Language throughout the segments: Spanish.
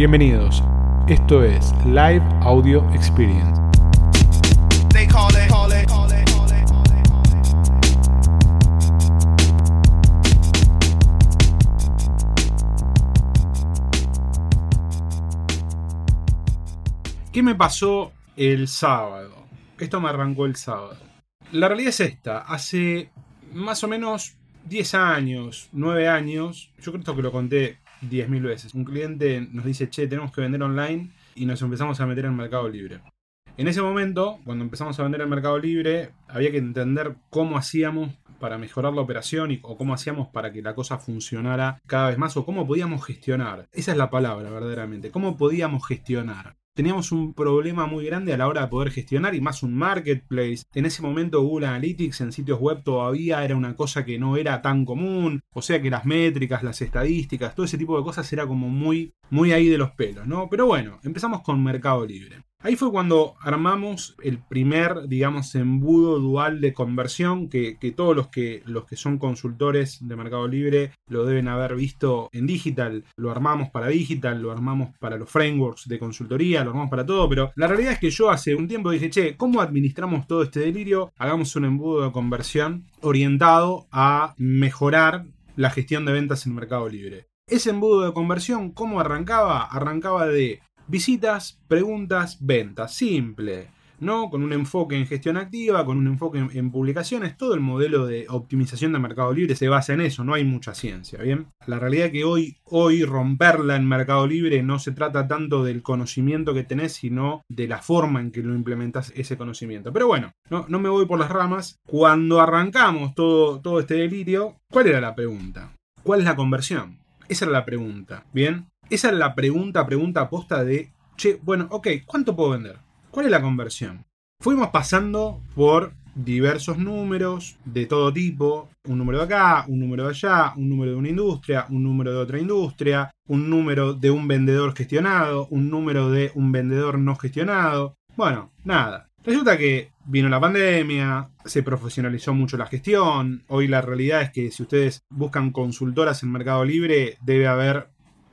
Bienvenidos. Esto es Live Audio Experience. ¿Qué me pasó el sábado? Esto me arrancó el sábado. La realidad es esta. Hace más o menos 10 años, 9 años, yo creo que lo conté 10.000 veces. Un cliente nos dice, che, tenemos que vender online y nos empezamos a meter en el mercado libre. En ese momento, cuando empezamos a vender en mercado libre, había que entender cómo hacíamos para mejorar la operación y, o cómo hacíamos para que la cosa funcionara cada vez más o cómo podíamos gestionar. Esa es la palabra verdaderamente. ¿Cómo podíamos gestionar? Teníamos un problema muy grande a la hora de poder gestionar y más un marketplace. En ese momento Google Analytics en sitios web todavía era una cosa que no era tan común. O sea que las métricas, las estadísticas, todo ese tipo de cosas era como muy, muy ahí de los pelos, ¿no? Pero bueno, empezamos con Mercado Libre. Ahí fue cuando armamos el primer, digamos, embudo dual de conversión que, todos los que, los que son consultores de Mercado Libre lo deben haber visto en digital. Lo armamos para digital, lo armamos para los frameworks de consultoría, lo armamos para todo, pero la realidad es que yo hace un tiempo dije, che, ¿cómo administramos todo este delirio? Hagamos un embudo de conversión orientado a mejorar la gestión de ventas en Mercado Libre. Ese embudo de conversión, ¿cómo arrancaba? Arrancaba de Visitas, preguntas, ventas. Simple. ¿no? Con un enfoque en gestión activa, con un enfoque en, publicaciones, todo el modelo de optimización de Mercado Libre se basa en eso, no hay mucha ciencia, ¿bien? La realidad es que hoy, hoy romperla en Mercado Libre no se trata tanto del conocimiento que tenés, sino de la forma en que lo implementas ese conocimiento. Pero bueno, no, no me voy por las ramas. Cuando arrancamos todo, todo este delirio, ¿cuál era la pregunta? ¿Cuál es la conversión? Esa era la pregunta, ¿bien? Esa es la pregunta, pregunta aposta de, che, bueno, ok, ¿cuánto puedo vender? ¿Cuál es la conversión? Fuimos pasando por diversos números de todo tipo, un número de acá, un número de allá, un número de una industria, un número de otra industria, un número de un vendedor gestionado, un número de un vendedor no gestionado. Bueno, nada. Resulta que vino la pandemia, se profesionalizó mucho la gestión, hoy la realidad es que si ustedes buscan consultoras en Mercado Libre debe haber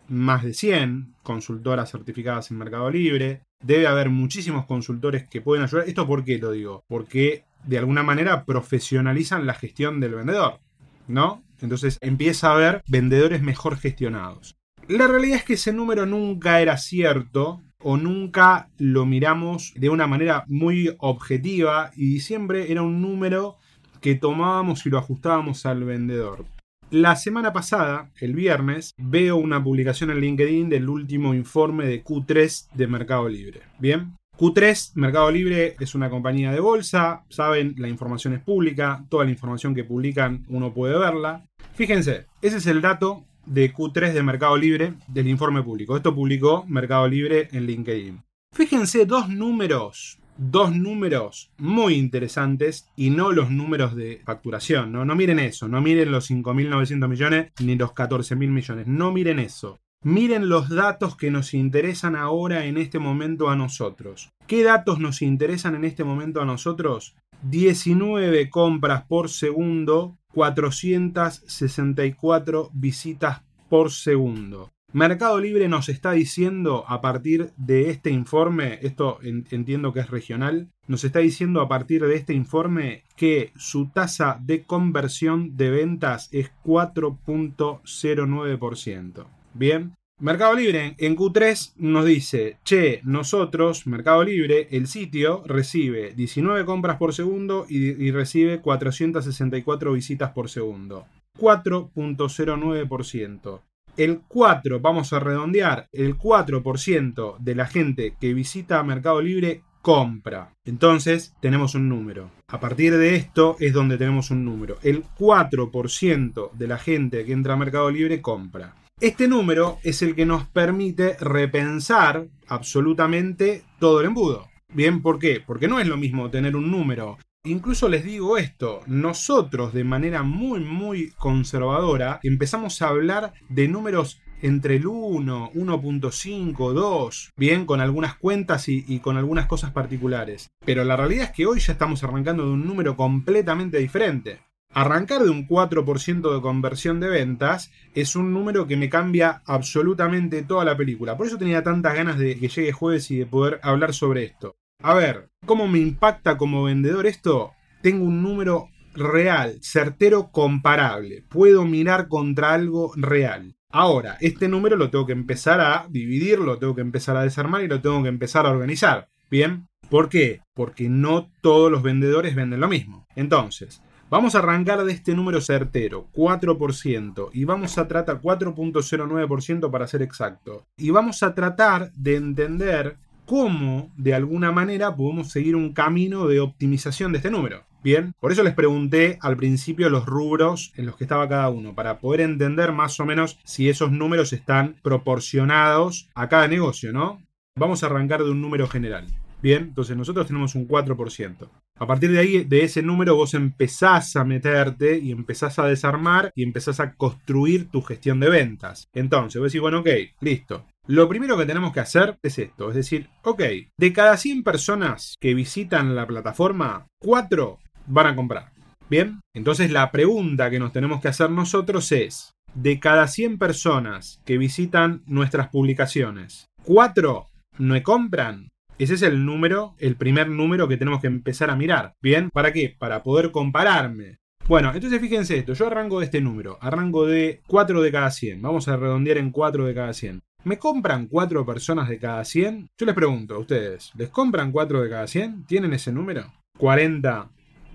más de 100 consultoras certificadas en Mercado Libre. Debe haber muchísimos consultores que pueden ayudar. ¿Esto por qué lo digo? Porque de alguna manera profesionalizan la gestión del vendedor, ¿no? Entonces empieza a haber vendedores mejor gestionados. La realidad es que ese número nunca era cierto o nunca lo miramos de una manera muy objetiva y siempre era un número que tomábamos y lo ajustábamos al vendedor. La semana pasada, el viernes, veo una publicación en LinkedIn del último informe de Q3 de Mercado Libre. Bien. Q3, Mercado Libre es una compañía de bolsa, saben, la información es pública, toda la información que publican uno puede verla. Fíjense, ese es el dato de Q3 de Mercado Libre del informe público. Esto publicó Mercado Libre en LinkedIn. Fíjense dos números dos números muy interesantes y no los números de facturación. No, no miren eso, no miren los 5.900 millones ni los 14.000 millones, no miren eso. Miren los datos que nos interesan ahora en este momento a nosotros. ¿Qué datos nos interesan en este momento a nosotros? 19 compras por segundo, 464 visitas por segundo. Mercado Libre nos está diciendo a partir de este informe, esto entiendo que es regional, nos está diciendo a partir de este informe que su tasa de conversión de ventas es 4.09%. Bien, Mercado Libre en Q3 nos dice, che, nosotros, Mercado Libre, el sitio recibe 19 compras por segundo y, y recibe 464 visitas por segundo. 4.09% el 4, vamos a redondear, el 4% de la gente que visita Mercado Libre compra. Entonces tenemos un número. A partir de esto es donde tenemos un número. El 4% de la gente que entra a Mercado Libre compra. Este número es el que nos permite repensar absolutamente todo el embudo. Bien, ¿por qué? Porque no es lo mismo tener un número Incluso les digo esto, nosotros de manera muy muy conservadora empezamos a hablar de números entre el 1, 1.5, 2, bien, con algunas cuentas y, y, con algunas cosas particulares. Pero la realidad es que hoy ya estamos arrancando de un número completamente diferente. arrancar de un 4% de conversión de ventas es un número que me cambia absolutamente toda la película. Por eso tenía tantas ganas de que llegue jueves y de poder hablar sobre esto. A ver, ¿cómo me impacta como vendedor esto? Tengo un número real, certero, comparable. Puedo mirar contra algo real. Ahora, este número lo tengo que empezar a dividir, lo tengo que empezar a desarmar y lo tengo que empezar a organizar. ¿Bien? ¿Por qué? Porque no todos los vendedores venden lo mismo. Entonces, Vamos a arrancar de este número certero, 4%, y vamos a tratar 4.09% para ser exacto. Y vamos a tratar de entender cómo, de alguna manera, podemos seguir un camino de optimización de este número. Bien, por eso les pregunté al principio los rubros en los que estaba cada uno, para poder entender más o menos si esos números están proporcionados a cada negocio, ¿no? Vamos a arrancar de un número general. Bien, entonces nosotros tenemos un 4%. A partir de ahí, de ese número, vos empezás a meterte y empezás a desarmar y empezás a construir tu gestión de ventas. Entonces, vos decís, bueno, ok, listo. Lo primero que tenemos que hacer es esto, es decir, ok, de cada 100 personas que visitan la plataforma, 4 van a comprar. Bien, entonces la pregunta que nos tenemos que hacer nosotros es, de cada 100 personas que visitan nuestras publicaciones, 4 no compran, ese es el número, el primer número que tenemos que empezar a mirar. ¿Bien? ¿Para qué? Para poder compararme. Bueno, entonces fíjense esto, yo arranco de este número, arranco de 4 de cada 100, vamos a redondear en 4 de cada 100. ¿Me compran 4 personas de cada 100? Yo les pregunto a ustedes, ¿les compran 4 de cada 100? ¿Tienen ese número? ¿40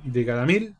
de cada 1000?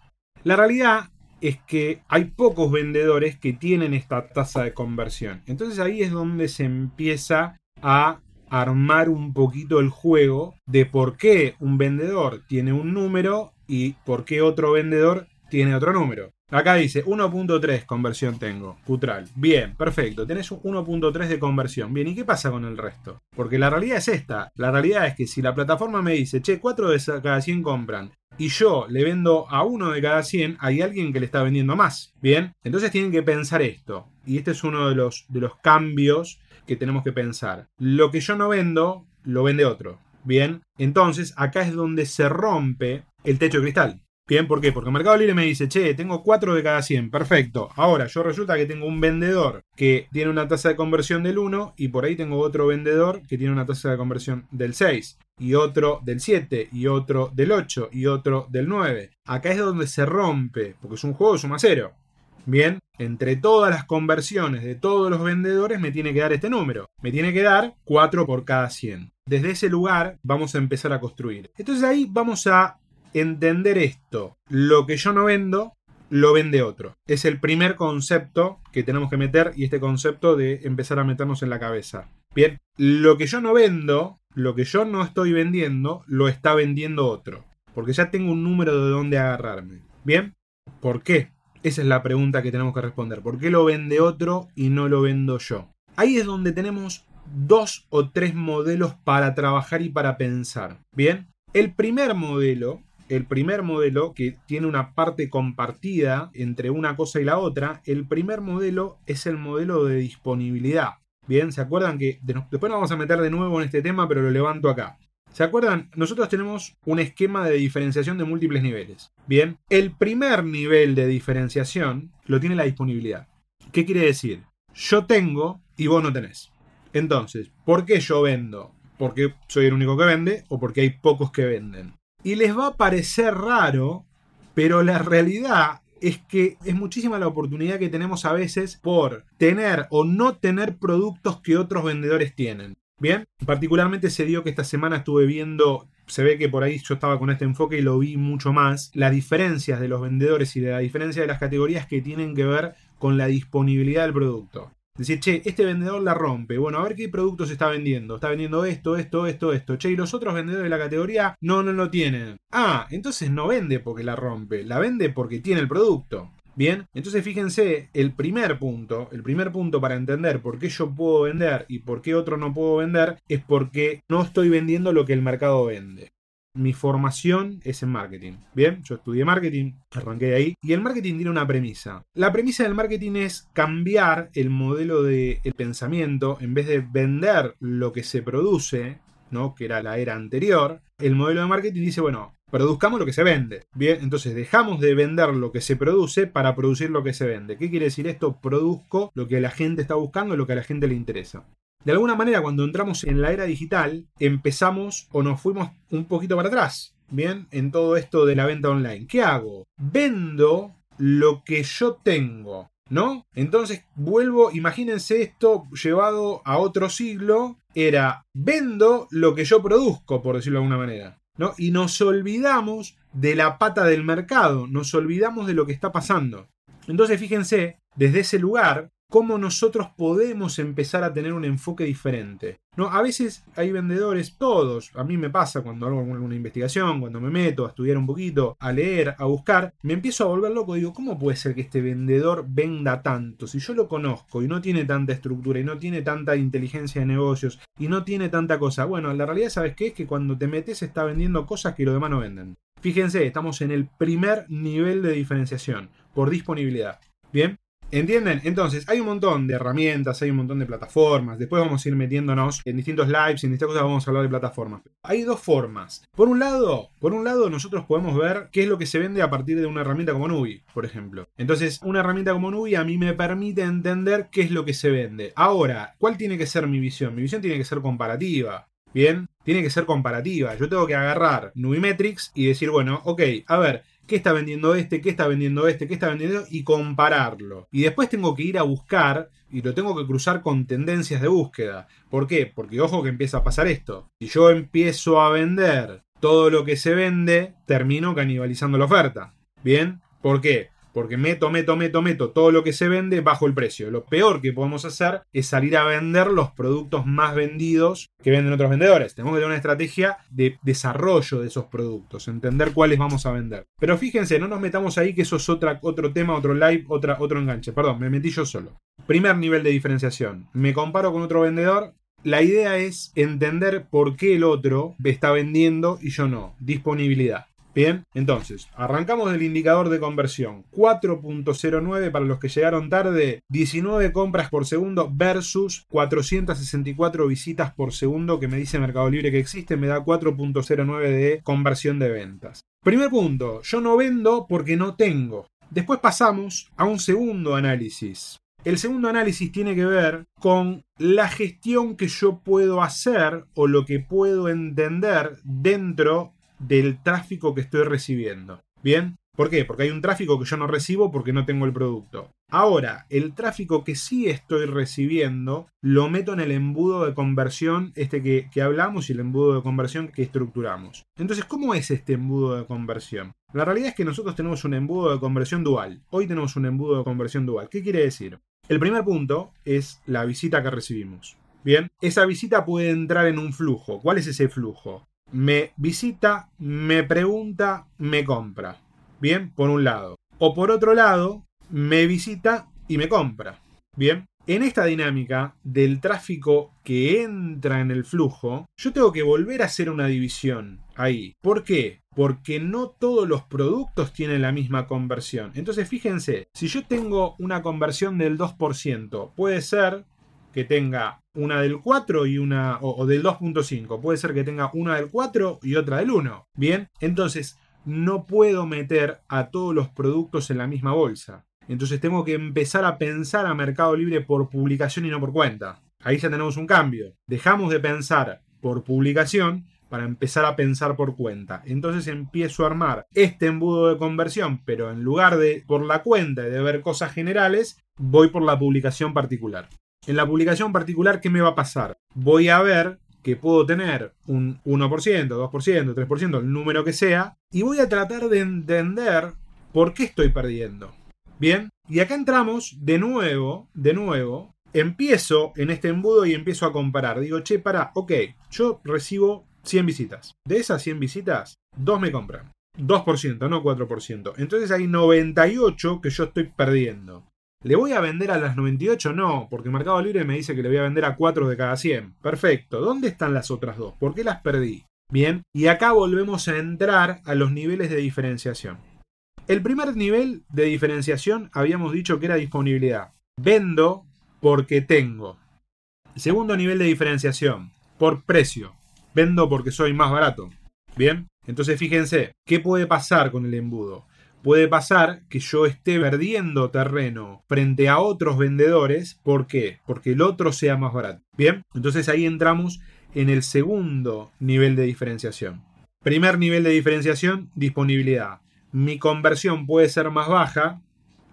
La realidad es que hay pocos vendedores que tienen esta tasa de conversión. Entonces ahí es donde se empieza a armar un poquito el juego de por qué un vendedor tiene un número y por qué otro vendedor tiene otro número. Acá dice 1.3 conversión tengo, Putral. Bien, perfecto, tenés 1.3 de conversión. Bien, ¿y qué pasa con el resto? Porque la realidad es esta. La realidad es que si la plataforma me dice, che, 4 de cada 100 compran, y yo le vendo a uno de cada 100, hay alguien que le está vendiendo más. Bien, entonces tienen que pensar esto. Y este es uno de los, de los cambios que tenemos que pensar. Lo que yo no vendo, lo vende otro. Bien, entonces acá es donde se rompe el techo de cristal. Bien, ¿por qué? Porque Mercado Libre me dice, che, tengo 4 de cada 100, perfecto. Ahora, yo resulta que tengo un vendedor que tiene una tasa de conversión del 1 y por ahí tengo otro vendedor que tiene una tasa de conversión del 6 y otro del 7 y otro del 8 y otro del 9. Acá es donde se rompe, porque es un juego de suma cero. Bien, entre todas las conversiones de todos los vendedores me tiene que dar este número. Me tiene que dar 4 por cada 100. Desde ese lugar vamos a empezar a construir. Entonces ahí vamos a entender esto. Lo que yo no vendo, lo vende otro. Es el primer concepto que tenemos que meter y este concepto de empezar a meternos en la cabeza. Bien, lo que yo no vendo, lo que yo no estoy vendiendo, lo está vendiendo otro. Porque ya tengo un número de dónde agarrarme. Bien, ¿por qué? Esa es la pregunta que tenemos que responder. ¿Por qué lo vende otro y no lo vendo yo? Ahí es donde tenemos dos o tres modelos para trabajar y para pensar. Bien, el primer modelo, el primer modelo que tiene una parte compartida entre una cosa y la otra, el primer modelo es el modelo de disponibilidad. Bien, ¿se acuerdan que después nos vamos a meter de nuevo en este tema, pero lo levanto acá? ¿Se acuerdan? Nosotros tenemos un esquema de diferenciación de múltiples niveles. Bien, el primer nivel de diferenciación lo tiene la disponibilidad. ¿Qué quiere decir? Yo tengo y vos no tenés. Entonces, ¿por qué yo vendo? ¿Porque soy el único que vende o porque hay pocos que venden? Y les va a parecer raro, pero la realidad es que es muchísima la oportunidad que tenemos a veces por tener o no tener productos que otros vendedores tienen. Bien, particularmente se dio que esta semana estuve viendo, se ve que por ahí yo estaba con este enfoque y lo vi mucho más, las diferencias de los vendedores y de la diferencia de las categorías que tienen que ver con la disponibilidad del producto. Decir, che, este vendedor la rompe. Bueno, a ver qué productos está vendiendo. Está vendiendo esto, esto, esto, esto. Che, y los otros vendedores de la categoría no, no lo tienen. Ah, entonces no vende porque la rompe. La vende porque tiene el producto. Bien, entonces fíjense, el primer punto, el primer punto para entender por qué yo puedo vender y por qué otro no puedo vender es porque no estoy vendiendo lo que el mercado vende. Mi formación es en marketing. Bien, yo estudié marketing, arranqué de ahí. Y el marketing tiene una premisa. La premisa del marketing es cambiar el modelo de pensamiento. En vez de vender lo que se produce, ¿no? que era la era anterior, el modelo de marketing dice, bueno, produzcamos lo que se vende. Bien, entonces dejamos de vender lo que se produce para producir lo que se vende. ¿Qué quiere decir esto? Produzco lo que la gente está buscando, lo que a la gente le interesa. De alguna manera, cuando entramos en la era digital, empezamos o nos fuimos un poquito para atrás. Bien, en todo esto de la venta online. ¿Qué hago? Vendo lo que yo tengo. ¿No? Entonces vuelvo, imagínense esto llevado a otro siglo, era vendo lo que yo produzco, por decirlo de alguna manera. ¿No? Y nos olvidamos de la pata del mercado, nos olvidamos de lo que está pasando. Entonces fíjense, desde ese lugar, cómo nosotros podemos empezar a tener un enfoque diferente. No, a veces hay vendedores, todos, a mí me pasa cuando hago alguna investigación, cuando me meto a estudiar un poquito, a leer, a buscar, me empiezo a volver loco, digo, ¿cómo puede ser que este vendedor venda tanto? Si yo lo conozco y no tiene tanta estructura y no tiene tanta inteligencia de negocios y no tiene tanta cosa. Bueno, la realidad, ¿sabes qué? Es que cuando te metes está vendiendo cosas que los demás no venden. Fíjense, estamos en el primer nivel de diferenciación por disponibilidad. Bien, ¿Entienden? Entonces, hay un montón de herramientas, hay un montón de plataformas. Después vamos a ir metiéndonos en distintos lives, en distintas cosas vamos a hablar de plataformas. Hay dos formas. Por un lado, por un lado, nosotros podemos ver qué es lo que se vende a partir de una herramienta como Nubi, por ejemplo. Entonces, una herramienta como Nubi a mí me permite entender qué es lo que se vende. Ahora, ¿cuál tiene que ser mi visión? Mi visión tiene que ser comparativa. Bien, tiene que ser comparativa. Yo tengo que agarrar Nubimetrics y decir, bueno, ok, a ver, qué está vendiendo este, qué está vendiendo este, qué está vendiendo y compararlo. Y después tengo que ir a buscar y lo tengo que cruzar con tendencias de búsqueda. ¿Por qué? Porque ojo que empieza a pasar esto. Si yo empiezo a vender todo lo que se vende, termino canibalizando la oferta. ¿Bien? ¿Por qué? Porque meto, meto, meto, meto todo lo que se vende bajo el precio. Lo peor que podemos hacer es salir a vender los productos más vendidos que venden otros vendedores. Tenemos que tener una estrategia de desarrollo de esos productos, entender cuáles vamos a vender. Pero fíjense, no nos metamos ahí que eso es otro tema, otro live, otra, otro enganche. Perdón, me metí yo solo. Primer nivel de diferenciación. Me comparo con otro vendedor, la idea es entender por qué el otro está vendiendo y yo no. Disponibilidad. Bien, entonces, arrancamos del indicador de conversión. 4.09 para los que llegaron tarde, 19 compras por segundo versus 464 visitas por segundo que me dice Mercado Libre que existe, me da 4.09 de conversión de ventas. Primer punto, yo no vendo porque no tengo. Después pasamos a un segundo análisis. El segundo análisis tiene que ver con la gestión que yo puedo hacer o lo que puedo entender dentro del tráfico que estoy recibiendo. ¿Bien? ¿Por qué? Porque hay un tráfico que yo no recibo porque no tengo el producto. Ahora, el tráfico que sí estoy recibiendo lo meto en el embudo de conversión, este que, que, hablamos y el embudo de conversión que estructuramos. Entonces, ¿cómo es este embudo de conversión? La realidad es que nosotros tenemos un embudo de conversión dual. Hoy tenemos un embudo de conversión dual. ¿Qué quiere decir? El primer punto es la visita que recibimos. Bien, esa visita puede entrar en un flujo. ¿Cuál es ese flujo? Me visita, me pregunta, me compra. Bien, por un lado. O por otro lado, me visita y me compra. Bien, en esta dinámica del tráfico que entra en el flujo, yo tengo que volver a hacer una división ahí. ¿Por qué? Porque no todos los productos tienen la misma conversión. Entonces fíjense, si yo tengo una conversión del 2%, puede ser que tenga una del 4 y una, o, del 2.5. Puede ser que tenga una del 4 y otra del 1. Bien, entonces no puedo meter a todos los productos en la misma bolsa. Entonces tengo que empezar a pensar a Mercado Libre por publicación y no por cuenta. Ahí ya tenemos un cambio. Dejamos de pensar por publicación para empezar a pensar por cuenta. Entonces empiezo a armar este embudo de conversión, pero en lugar de por la cuenta y de ver cosas generales, voy por la publicación particular. En la publicación particular, ¿qué me va a pasar? Voy a ver que puedo tener un 1%, 2%, 3%, el número que sea, y voy a tratar de entender por qué estoy perdiendo. Bien, y acá entramos de nuevo, de nuevo, empiezo en este embudo y empiezo a comparar. Digo, che, para, ok, yo recibo 100 visitas. De esas 100 visitas, 2 me compran. 2%, no 4%. Entonces hay 98 que yo estoy perdiendo. ¿Le voy a vender a las 98? No, porque Mercado Libre me dice que le voy a vender a 4 de cada 100. Perfecto. ¿Dónde están las otras dos? ¿Por qué las perdí? Bien, y acá volvemos a entrar a los niveles de diferenciación. El primer nivel de diferenciación habíamos dicho que era disponibilidad. Vendo porque tengo. Segundo nivel de diferenciación, por precio. Vendo porque soy más barato. Bien, Entonces fíjense, ¿qué puede pasar con el embudo? Puede pasar que yo esté perdiendo terreno frente a otros vendedores. ¿Por qué? Porque el otro sea más barato. Bien, entonces ahí entramos en el segundo nivel de diferenciación. Primer nivel de diferenciación, disponibilidad. Mi conversión puede ser más baja,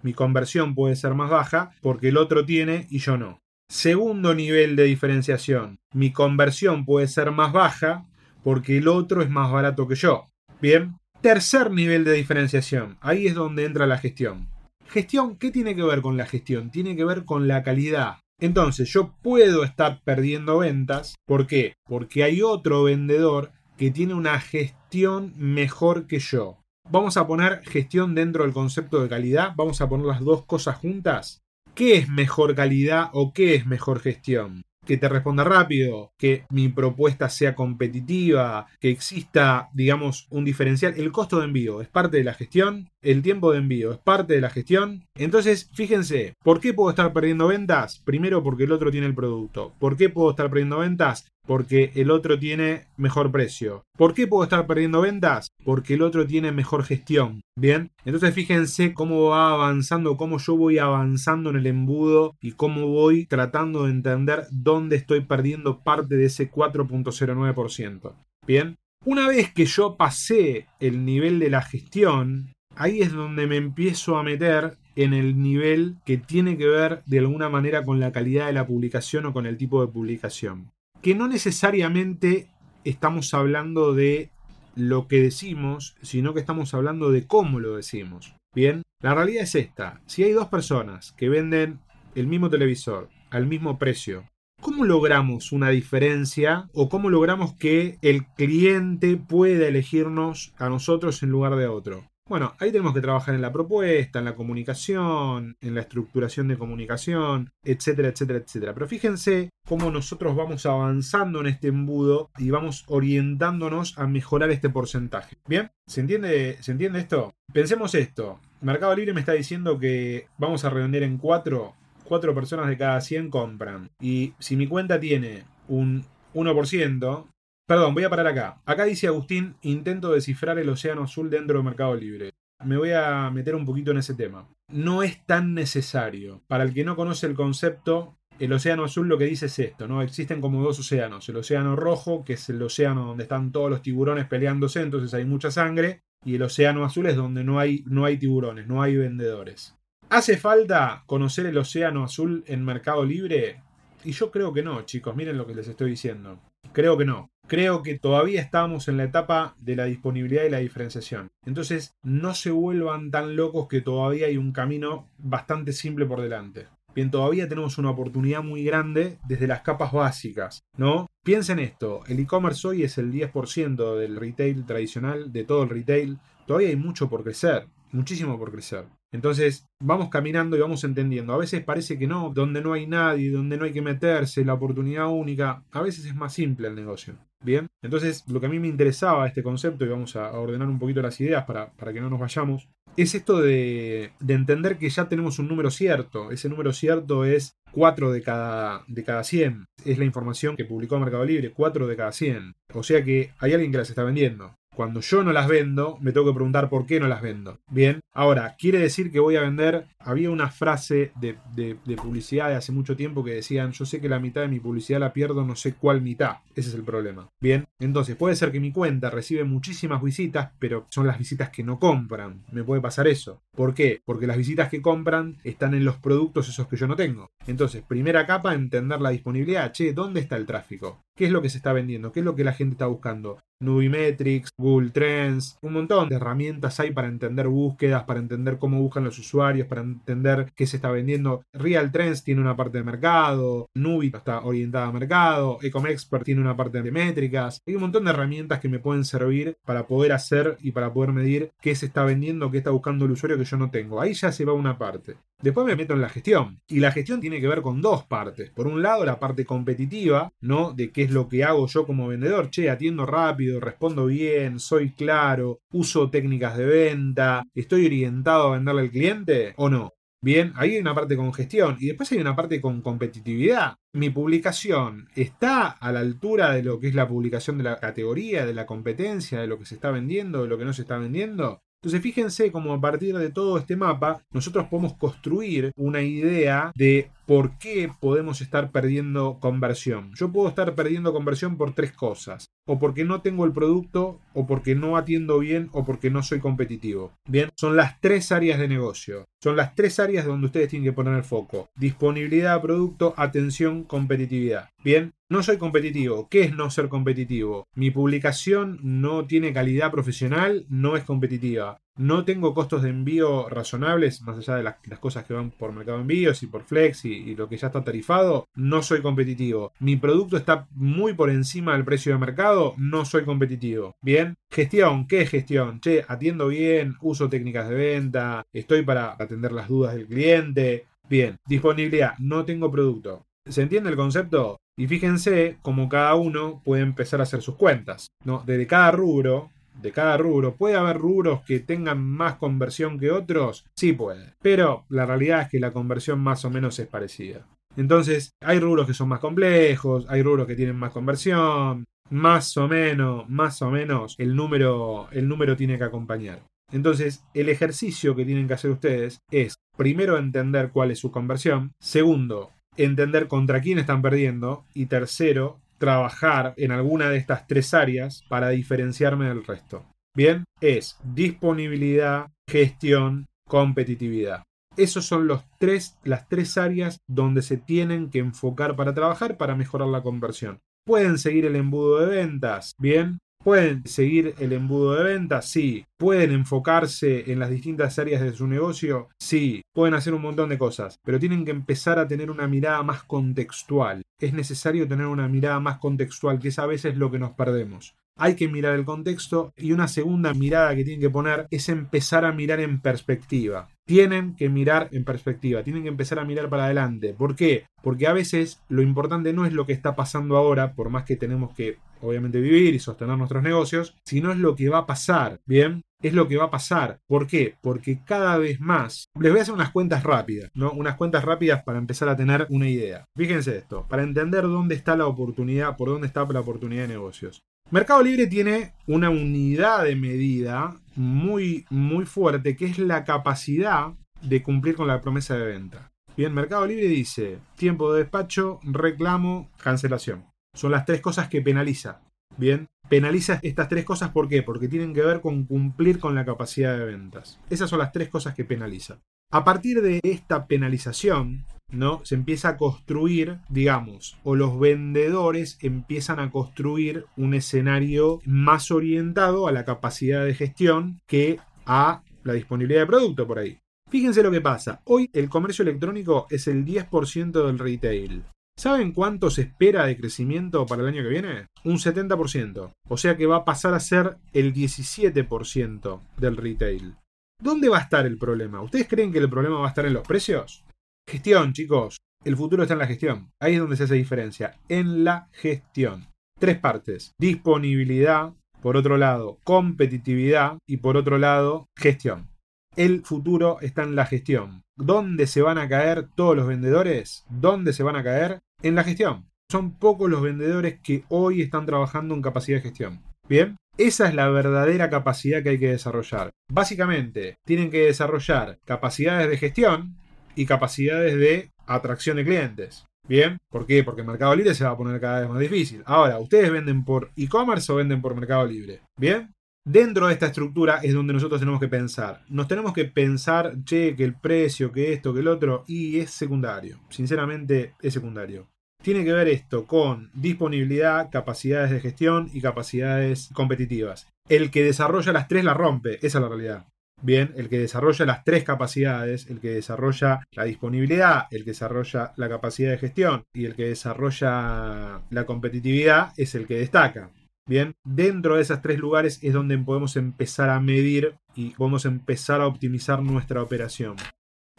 mi conversión puede ser más baja porque el otro tiene y yo no. Segundo nivel de diferenciación, mi conversión puede ser más baja porque el otro es más barato que yo. Bien, tercer nivel de diferenciación, ahí es donde entra la gestión. Gestión, ¿qué tiene que ver con la gestión? Tiene que ver con la calidad. Entonces yo puedo estar perdiendo ventas. ¿Por qué? Porque hay otro vendedor que tiene una gestión mejor que yo. Vamos a poner gestión dentro del concepto de calidad. Vamos a poner las dos cosas juntas. ¿Qué es mejor calidad o qué es mejor gestión? Que te responda rápido, que mi propuesta sea competitiva, que exista, digamos, un diferencial. El costo de envío es parte de la gestión, el tiempo de envío es parte de la gestión. Entonces, fíjense, ¿por qué puedo estar perdiendo ventas? Primero porque el otro tiene el producto. ¿Por qué puedo estar perdiendo ventas? Porque el otro tiene mejor precio. ¿Por qué puedo estar perdiendo ventas? Porque el otro tiene mejor gestión. Bien, entonces fíjense cómo va avanzando, cómo yo voy avanzando en el embudo y cómo voy tratando de entender dónde estoy perdiendo parte de ese 4.09%. Bien, una vez que yo pasé el nivel de la gestión, ahí es donde me empiezo a meter en el nivel que tiene que ver de alguna manera con la calidad de la publicación o con el tipo de publicación. Que no necesariamente estamos hablando de lo que decimos, sino que estamos hablando de cómo lo decimos. Bien, la realidad es esta. Si hay dos personas que venden el mismo televisor al mismo precio, ¿cómo logramos una diferencia o cómo logramos que el cliente pueda elegirnos a nosotros en lugar de otro? Bueno, ahí tenemos que trabajar en la propuesta, en la comunicación, en la estructuración de comunicación, etcétera, etcétera, etcétera. Pero fíjense cómo nosotros vamos avanzando en este embudo y vamos orientándonos a mejorar este porcentaje. ¿Bien? ¿Se entiende, ¿se entiende esto? Pensemos esto. Mercado Libre me está diciendo que vamos a redondear en 4. 4 personas de cada 100 compran. Y si mi cuenta tiene un 1%, Perdón, voy a parar acá. Acá dice Agustín, intento descifrar el océano azul dentro del mercado libre. Me voy a meter un poquito en ese tema. No es tan necesario. Para el que no conoce el concepto, el océano azul lo que dice es esto, ¿no? Existen como dos océanos. El océano rojo, que es el océano donde están todos los tiburones peleándose, entonces hay mucha sangre. Y el océano azul es donde no hay, no hay tiburones, no hay vendedores. ¿Hace falta conocer el océano azul en mercado libre? Y yo creo que no, chicos, miren lo que les estoy diciendo. Creo que no creo que todavía estamos en la etapa de la disponibilidad y la diferenciación. Entonces, no se vuelvan tan locos que todavía hay un camino bastante simple por delante. Bien, todavía tenemos una oportunidad muy grande desde las capas básicas, ¿no? Piensen esto, el e-commerce hoy es el 10% del retail tradicional, de todo el retail. Todavía hay mucho por crecer, muchísimo por crecer. Entonces vamos caminando y vamos entendiendo. A veces parece que no, donde no hay nadie, donde no hay que meterse, la oportunidad única. A veces es más simple el negocio. Bien, entonces lo que a mí me interesaba este concepto, y vamos a ordenar un poquito las ideas para, para que no nos vayamos, es esto de, de, entender que ya tenemos un número cierto. Ese número cierto es 4 de cada, de cada 100. Es la información que publicó Mercado Libre, 4 de cada 100. O sea que hay alguien que las está vendiendo. Cuando yo no las vendo, me tengo que preguntar por qué no las vendo. Bien, ahora, quiere decir que voy a vender. Había una frase de, de, publicidad de hace mucho tiempo que decían: Yo sé que la mitad de mi publicidad la pierdo, no sé cuál mitad. Ese es el problema. Bien, entonces puede ser que mi cuenta recibe muchísimas visitas, pero son las visitas que no compran. Me puede pasar eso. ¿Por qué? Porque las visitas que compran están en los productos esos que yo no tengo. Entonces, primera capa, entender la disponibilidad. Che, ¿dónde está el tráfico? ¿Qué es lo que se está vendiendo? ¿Qué es lo que la gente está buscando? Nubimetrics, Google Trends, un montón de herramientas hay para entender búsquedas, para entender cómo buscan los usuarios, para entender qué se está vendiendo. Real Trends tiene una parte de mercado, Nubi está orientada a mercado, Ecomexpert tiene una parte de métricas. Hay un montón de herramientas que me pueden servir para poder hacer y para poder medir qué se está vendiendo, qué está buscando el usuario que yo no tengo. Ahí ya se va una parte. Después me meto en la gestión. Y la gestión tiene que ver con dos partes. Por un lado, la parte competitiva, ¿no? De qué lo que hago yo como vendedor. Che, atiendo rápido, respondo bien, soy claro, uso técnicas de venta, estoy orientado a venderle al cliente o no. Bien, ahí hay una parte con gestión y después hay una parte con competitividad. Mi publicación está a la altura de lo que es la publicación de la categoría, de la competencia, de lo que se está vendiendo, de lo que no se está vendiendo. Entonces fíjense cómo a partir de todo este mapa nosotros podemos construir una idea de por qué podemos estar perdiendo conversión. Yo puedo estar perdiendo conversión por tres cosas. O porque no tengo el producto, o porque no atiendo bien, o porque no soy competitivo. Bien, son las tres áreas de negocio. Son las tres áreas donde ustedes tienen que poner el foco. Disponibilidad de producto, atención, competitividad. Bien, no soy competitivo. ¿Qué es no ser competitivo? Mi publicación no tiene calidad profesional, no es competitiva. No tengo costos de envío razonables, más allá de las, cosas que van por mercado de envíos y por flex y, y lo que ya está tarifado, no soy competitivo. Mi producto está muy por encima del precio de mercado, no soy competitivo. Bien, gestión, ¿qué es gestión? Che, atiendo bien, uso técnicas de venta, estoy para atender las dudas del cliente. Bien, disponibilidad, no tengo producto. ¿Se entiende el concepto? Y fíjense cómo cada uno puede empezar a hacer sus cuentas. ¿no? Desde cada rubro, de cada rubro. ¿Puede haber rubros que tengan más conversión que otros? Sí puede. Pero la realidad es que la conversión más o menos es parecida. Entonces, hay rubros que son más complejos, hay rubros que tienen más conversión. Más o menos, más o menos, el número, el número tiene que acompañar. Entonces, el ejercicio que tienen que hacer ustedes es, primero, entender cuál es su conversión. Segundo, entender contra quién están perdiendo. Y tercero, trabajar en alguna de estas tres áreas para diferenciarme del resto. Bien, es disponibilidad, gestión, competitividad. Esos son los tres, las tres áreas donde se tienen que enfocar para trabajar para mejorar la conversión. Pueden seguir el embudo de ventas, bien. Pueden seguir el embudo de ventas, sí. Pueden enfocarse en las distintas áreas de su negocio, sí. Pueden hacer un montón de cosas, pero tienen que empezar a tener una mirada más contextual. Es necesario tener una mirada más contextual, que es a veces lo que nos perdemos. Hay que mirar el contexto y una segunda mirada que tienen que poner es empezar a mirar en perspectiva. Tienen que mirar en perspectiva, tienen que empezar a mirar para adelante. ¿Por qué? Porque a veces lo importante no es lo que está pasando ahora, por más que tenemos que obviamente vivir y sostener nuestros negocios, sino es lo que va a pasar, ¿bien? Es lo que va a pasar. ¿Por qué? Porque cada vez más. Les voy a hacer unas cuentas rápidas, ¿no? Unas cuentas rápidas para empezar a tener una idea. Fíjense esto, para entender dónde está la oportunidad, por dónde está la oportunidad de negocios. Mercado Libre tiene una unidad de medida muy, muy fuerte que es la capacidad de cumplir con la promesa de venta. Bien, Mercado Libre dice tiempo de despacho, reclamo, cancelación. Son las tres cosas que penaliza. Bien, penaliza estas tres cosas ¿por qué? Porque tienen que ver con cumplir con la capacidad de ventas. Esas son las tres cosas que penaliza. A partir de esta penalización, ¿no? Se empieza a construir, digamos, o los vendedores empiezan a construir un escenario más orientado a la capacidad de gestión que a la disponibilidad de producto por ahí. Fíjense lo que pasa. Hoy el comercio electrónico es el 10% del retail. ¿Saben cuánto se espera de crecimiento para el año que viene? Un 70%. O sea que va a pasar a ser el 17% del retail. ¿Dónde va a estar el problema? ¿Ustedes creen que el problema va a estar en los precios? Gestión, chicos. El futuro está en la gestión. Ahí es donde se hace diferencia. En la gestión. Tres partes. Disponibilidad, por otro lado, competitividad y por otro lado, gestión. El futuro está en la gestión. ¿Dónde se van a caer todos los vendedores? ¿Dónde se van a caer? En la gestión. Son pocos los vendedores que hoy están trabajando en capacidad de gestión. Bien, esa es la verdadera capacidad que hay que desarrollar. Básicamente, tienen que desarrollar capacidades de gestión y capacidades de atracción de clientes. Bien, ¿por qué? Porque Mercado Libre se va a poner cada vez más difícil. Ahora, ¿ustedes venden por e-commerce o venden por Mercado Libre? Bien, Dentro de esta estructura es donde nosotros tenemos que pensar. Nos tenemos que pensar, che, que el precio, que esto, que el otro, y es secundario. Sinceramente, es secundario. Tiene que ver esto con disponibilidad, capacidades de gestión y capacidades competitivas. El que desarrolla las tres la rompe, esa es la realidad. Bien, el que desarrolla las tres capacidades, el que desarrolla la disponibilidad, el que desarrolla la capacidad de gestión y el que desarrolla la competitividad es el que destaca. Bien, dentro de esos tres lugares es donde podemos empezar a medir y podemos empezar a optimizar nuestra operación.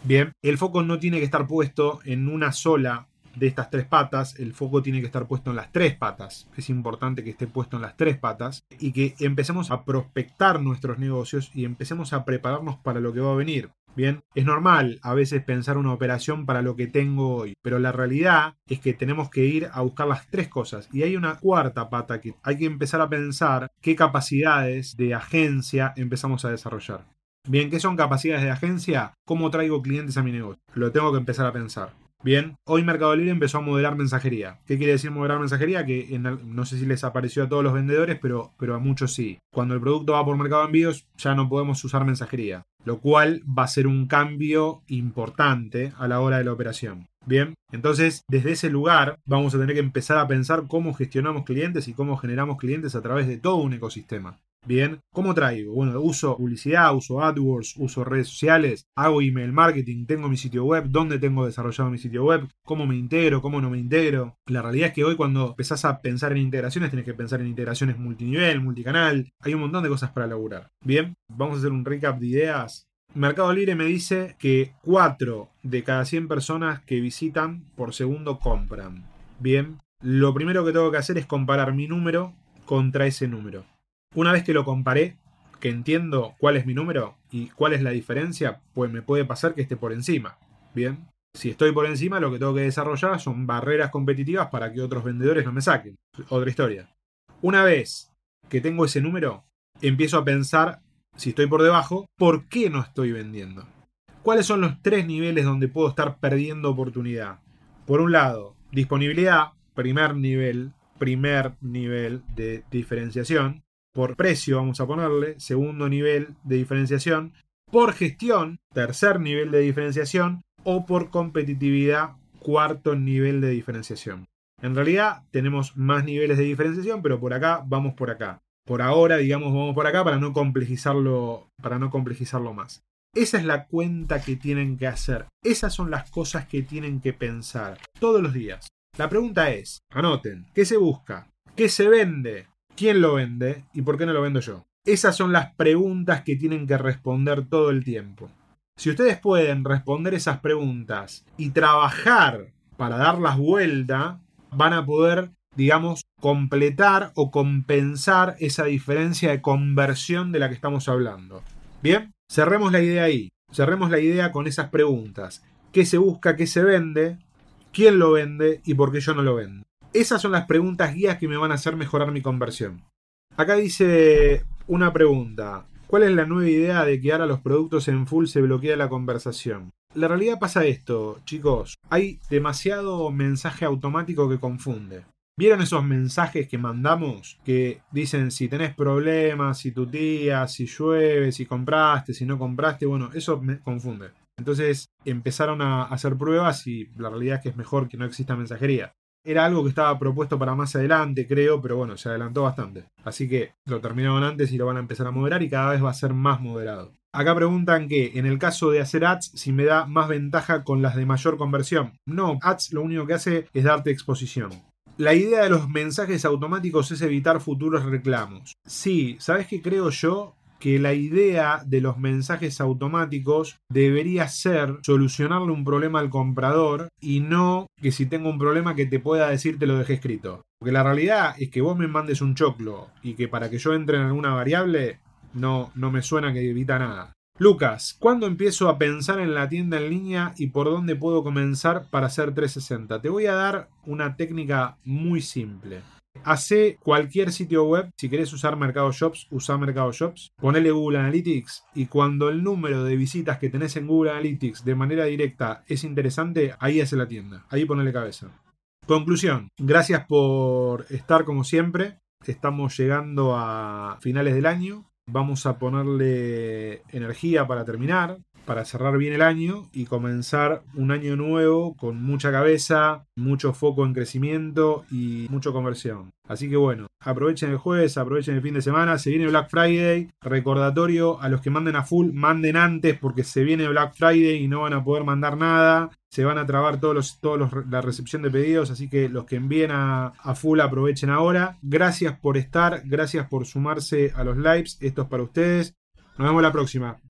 Bien, el foco no tiene que estar puesto en una sola de estas tres patas, el foco tiene que estar puesto en las tres patas. Es importante que esté puesto en las tres patas y que empecemos a prospectar nuestros negocios y empecemos a prepararnos para lo que va a venir. Bien, es normal a veces pensar una operación para lo que tengo hoy, pero la realidad es que tenemos que ir a buscar las tres cosas. Y hay una cuarta pata que hay que empezar a pensar qué capacidades de agencia empezamos a desarrollar. Bien, ¿qué son capacidades de agencia? ¿Cómo traigo clientes a mi negocio? Lo tengo que empezar a pensar. Bien, hoy Mercado Libre empezó a modelar mensajería. ¿Qué quiere decir modelar mensajería? Que no sé si les apareció a todos los vendedores, pero, pero a muchos sí. Cuando el producto va por Mercado Envíos, ya no podemos usar mensajería, lo cual va a ser un cambio importante a la hora de la operación. Bien, entonces desde ese lugar vamos a tener que empezar a pensar cómo gestionamos clientes y cómo generamos clientes a través de todo un ecosistema. Bien, ¿cómo traigo? Bueno, uso publicidad, uso AdWords, uso redes sociales, hago email marketing, tengo mi sitio web, dónde tengo desarrollado mi sitio web, cómo me integro, cómo no me integro. La realidad es que hoy cuando empezás a pensar en integraciones, tienes que pensar en integraciones multinivel, multicanal, hay un montón de cosas para laburar. Bien, vamos a hacer un recap de ideas. Mercado Libre me dice que 4 de cada 100 personas que visitan por segundo compran. Bien, lo primero que tengo que hacer es comparar mi número contra ese número. Una vez que lo comparé, que entiendo cuál es mi número y cuál es la diferencia, pues me puede pasar que esté por encima. Bien, si estoy por encima, lo que tengo que desarrollar son barreras competitivas para que otros vendedores no me saquen. Otra historia. Una vez que tengo ese número, empiezo a pensar, si estoy por debajo, ¿por qué no estoy vendiendo? ¿Cuáles son los tres niveles donde puedo estar perdiendo oportunidad? Por un lado, disponibilidad, primer nivel, primer nivel de diferenciación por precio, vamos a ponerle, segundo nivel de diferenciación, por gestión, tercer nivel de diferenciación, o por competitividad, cuarto nivel de diferenciación. En realidad tenemos más niveles de diferenciación, pero por acá vamos por acá. Por ahora, digamos, vamos por acá para no complejizarlo, para no complejizarlo más. Esa es la cuenta que tienen que hacer. Esas son las cosas que tienen que pensar todos los días. La pregunta es, anoten, ¿qué se busca? ¿Qué se vende? ¿Quién lo vende y por qué no lo vendo yo? Esas son las preguntas que tienen que responder todo el tiempo. Si ustedes pueden responder esas preguntas y trabajar para darlas vuelta, van a poder, digamos, completar o compensar esa diferencia de conversión de la que estamos hablando. Bien, cerremos la idea ahí. Cerremos la idea con esas preguntas. ¿Qué se busca? ¿Qué se vende? ¿Quién lo vende? ¿Y por qué yo no lo vendo? Esas son las preguntas guías que me van a hacer mejorar mi conversión. Acá dice una pregunta. ¿Cuál es la nueva idea de que ahora los productos en full se bloquea la conversación? La realidad pasa esto, chicos. Hay demasiado mensaje automático que confunde. ¿Vieron esos mensajes que mandamos que dicen si tenés problemas, si tu tía, si llueve, si compraste, si no compraste? Bueno, eso me confunde. Entonces empezaron a hacer pruebas y la realidad es que es mejor que no exista mensajería. Era algo que estaba propuesto para más adelante, creo, pero bueno, se adelantó bastante. Así que lo terminaron antes y lo van a empezar a moderar y cada vez va a ser más moderado. Acá preguntan que en el caso de hacer ads, si me da más ventaja con las de mayor conversión. No, ads lo único que hace es darte exposición. La idea de los mensajes automáticos es evitar futuros reclamos. Sí, ¿sabes qué creo yo? Que la idea de los mensajes automáticos debería ser solucionarle un problema al comprador y no que si tengo un problema que te pueda decir te lo dejé escrito. Porque la realidad es que vos me mandes un choclo y que para que yo entre en alguna variable no, no me suena que evita nada. Lucas, ¿cuándo empiezo a pensar en la tienda en línea y por dónde puedo comenzar para hacer 360? Te voy a dar una técnica muy simple. Hace cualquier sitio web, si querés usar Mercado Shops, usa Mercado Shops, ponele Google Analytics y cuando el número de visitas que tenés en Google Analytics de manera directa es interesante, ahí hace la tienda, ahí ponele cabeza. Conclusión, gracias por estar como siempre, estamos llegando a finales del año, vamos a ponerle energía para terminar, para cerrar bien el año y comenzar un año nuevo con mucha cabeza, mucho foco en crecimiento y mucha conversión. Así que bueno, aprovechen el jueves, aprovechen el fin de semana, se viene Black Friday, recordatorio a los que manden a full, manden antes porque se viene Black Friday y no van a poder mandar nada, se van a trabar todos los, todos la recepción de pedidos, así que los que envíen a, a full aprovechen ahora. Gracias por estar, gracias por sumarse a los lives, esto es para ustedes. Nos vemos la próxima.